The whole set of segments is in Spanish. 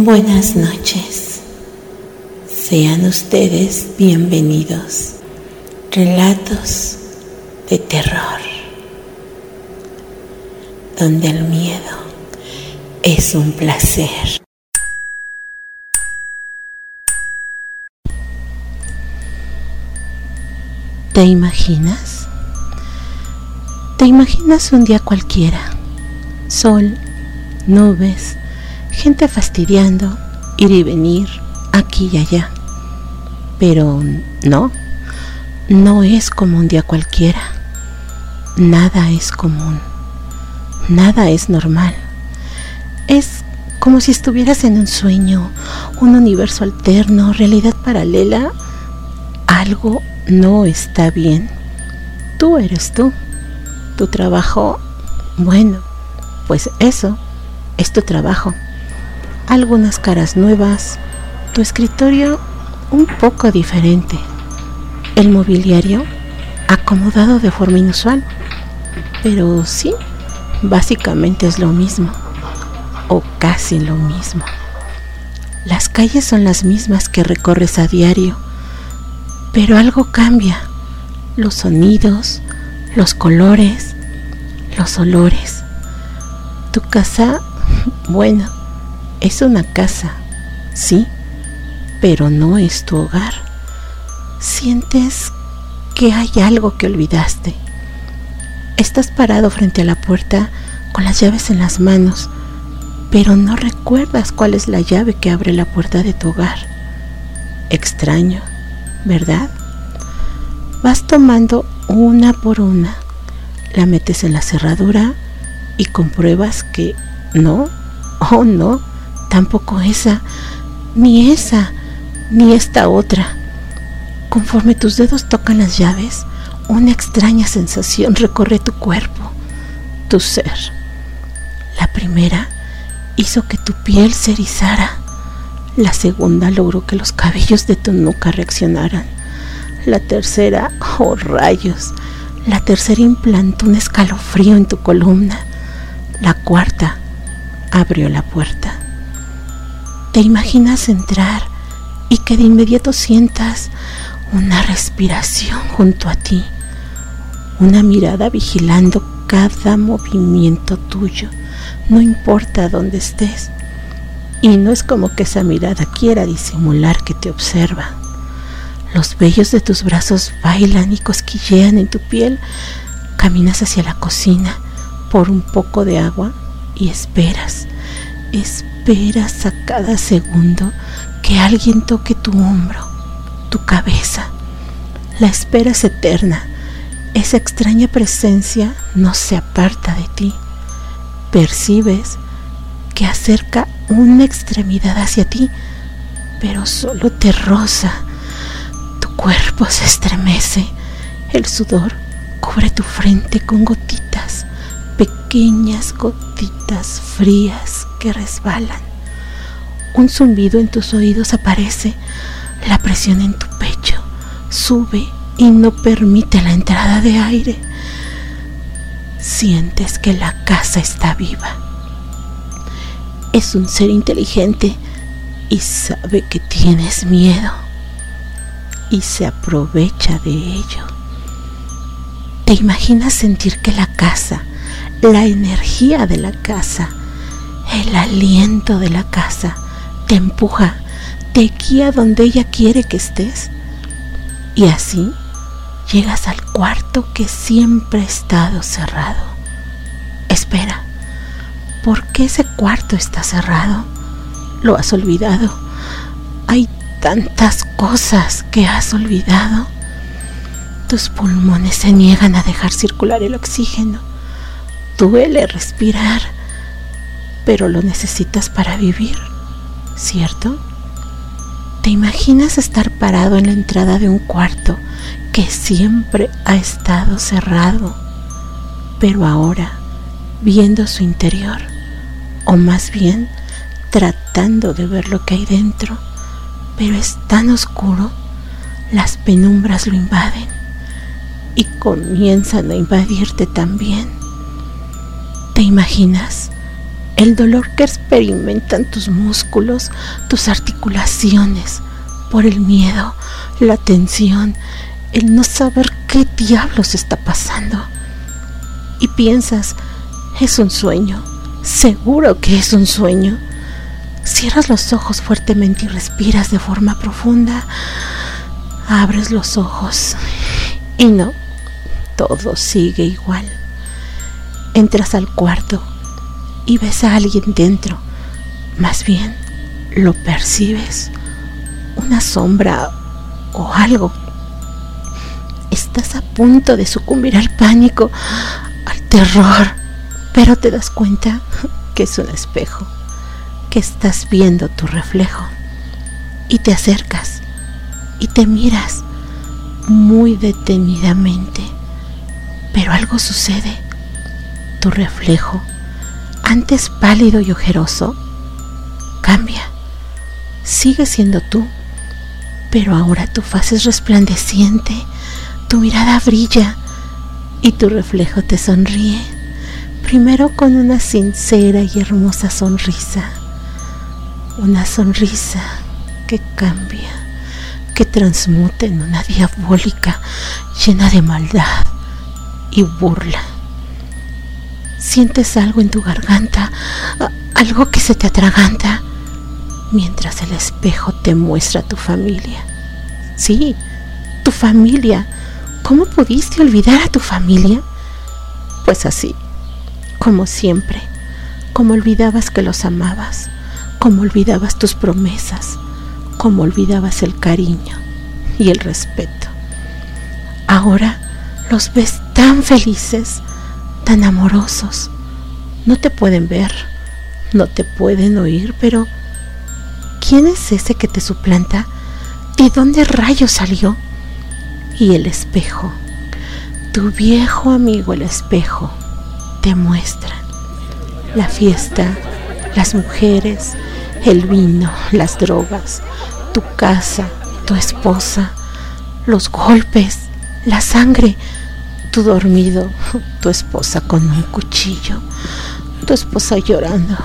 Buenas noches. Sean ustedes bienvenidos. Relatos de terror, donde el miedo es un placer. ¿Te imaginas? ¿Te imaginas un día cualquiera? Sol, nubes, gente fastidiando, ir y venir, aquí y allá. Pero no, no es como un día cualquiera. Nada es común. Nada es normal. Es como si estuvieras en un sueño, un universo alterno, realidad paralela. Algo no está bien. Tú eres tú. Tu trabajo, bueno, pues eso es tu trabajo. Algunas caras nuevas, tu escritorio un poco diferente, el mobiliario acomodado de forma inusual, pero sí, básicamente es lo mismo, o casi lo mismo. Las calles son las mismas que recorres a diario pero algo cambia. Los sonidos, los colores, los olores. Tu casa, bueno, es una casa, sí, pero no es tu hogar. Sientes que hay algo que olvidaste. Estás parado frente a la puerta con las llaves en las manos, pero no recuerdas cuál es la llave que abre la puerta de tu hogar. Extraño ¿verdad? Vas tomando una por una, la metes en la cerradura y compruebas que no, oh no, tampoco esa, ni esa, ni esta otra. Conforme tus dedos tocan las llaves, una extraña sensación recorre tu cuerpo, tu ser. La primera hizo que tu piel se erizara la segunda logró que los cabellos de tu nuca reaccionaran. La tercera, oh rayos, la tercera implantó un escalofrío en tu columna. La cuarta abrió la puerta. Te imaginas entrar y que de inmediato sientas una respiración junto a ti, una mirada vigilando cada movimiento tuyo, no importa dónde estés. Y no es como que esa mirada quiera disimular que te observa. Los vellos de tus brazos bailan y cosquillean en tu piel. Caminas hacia la cocina por un poco de agua y esperas. Esperas a cada segundo que alguien toque tu hombro, tu cabeza. La espera es eterna. Esa extraña presencia no se aparta de ti. Percibes que acerca una extremidad hacia ti, pero solo te roza. Tu cuerpo se estremece, el sudor cubre tu frente con gotitas, pequeñas gotitas frías que resbalan. Un zumbido en tus oídos aparece, la presión en tu pecho sube y no permite la entrada de aire. Sientes que la casa está viva es un ser inteligente y sabe que tienes miedo y se aprovecha de ello. ¿Te imaginas sentir que la casa, la energía de la casa, el aliento de la casa te empuja, te guía donde ella quiere que estés? Y así llegas al cuarto que siempre ha estado cerrado. Espera, ¿Por qué ese cuarto está cerrado? ¿Lo has olvidado? Hay tantas cosas que has olvidado. Tus pulmones se niegan a dejar circular el oxígeno. Duele respirar, pero lo necesitas para vivir, ¿cierto? ¿Te imaginas estar parado en la entrada de un cuarto que siempre ha estado cerrado, pero ahora viendo su interior? o más bien tratando de ver lo que hay dentro, pero es tan oscuro, las penumbras lo invaden y comienzan a invadirte también. ¿Te imaginas el dolor que experimentan tus músculos, tus articulaciones, por el miedo, la tensión, el no saber qué diablos está pasando. Y piensas, es un sueño, seguro que es un sueño. Cierras los ojos fuertemente y respiras de forma profunda. Abres los ojos y no, todo sigue igual. Entras al cuarto y ves a alguien dentro. Más bien, lo percibes. Una sombra o algo. Estás a punto de sucumbir al pánico, al terror, pero te das cuenta que es un espejo, que estás viendo tu reflejo. Y te acercas y te miras muy detenidamente. Pero algo sucede. Tu reflejo, antes pálido y ojeroso, cambia. Sigue siendo tú, pero ahora tu faz es resplandeciente, tu mirada brilla y tu reflejo te sonríe, primero con una sincera y hermosa sonrisa, una sonrisa que cambia, que transmuta en una diabólica llena de maldad y burla. Sientes algo en tu garganta, algo que se te atraganta, mientras el espejo te muestra tu familia. Sí, tu familia. ¿Cómo pudiste olvidar a tu familia? Pues así, como siempre, como olvidabas que los amabas, como olvidabas tus promesas, como olvidabas el cariño y el respeto. Ahora los ves tan felices, tan amorosos. No te pueden ver, no te pueden oír, pero ¿quién es ese que te suplanta? ¿De dónde rayos salió? Y el espejo, tu viejo amigo el espejo, te muestra la fiesta, las mujeres, el vino, las drogas, tu casa, tu esposa, los golpes, la sangre, tu dormido, tu esposa con un cuchillo, tu esposa llorando,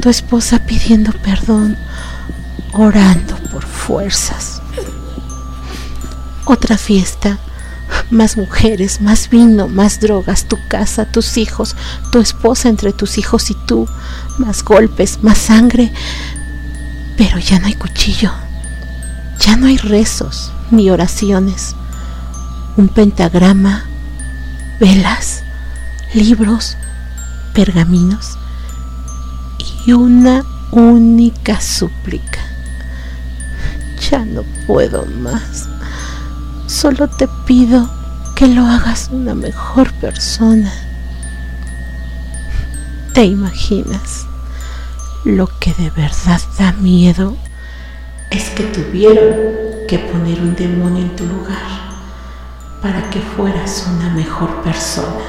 tu esposa pidiendo perdón, orando por fuerzas. Otra fiesta, más mujeres, más vino, más drogas, tu casa, tus hijos, tu esposa entre tus hijos y tú, más golpes, más sangre, pero ya no hay cuchillo, ya no hay rezos ni oraciones, un pentagrama, velas, libros, pergaminos y una única súplica. Ya no puedo más. Solo te pido que lo hagas una mejor persona. ¿Te imaginas? Lo que de verdad da miedo es que tuvieron que poner un demonio en tu lugar para que fueras una mejor persona.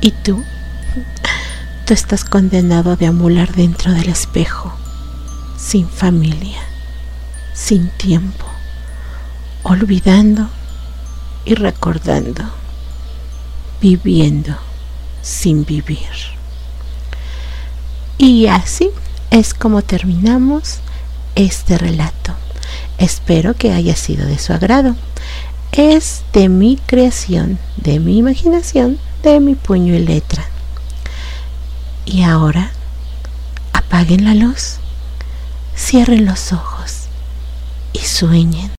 ¿Y tú? Tú estás condenado a deambular dentro del espejo, sin familia, sin tiempo, olvidando y recordando, viviendo sin vivir. Y así es como terminamos este relato. Espero que haya sido de su agrado. Es de mi creación, de mi imaginación, de mi puño y letra. Y ahora apaguen la luz, cierren los ojos y sueñen.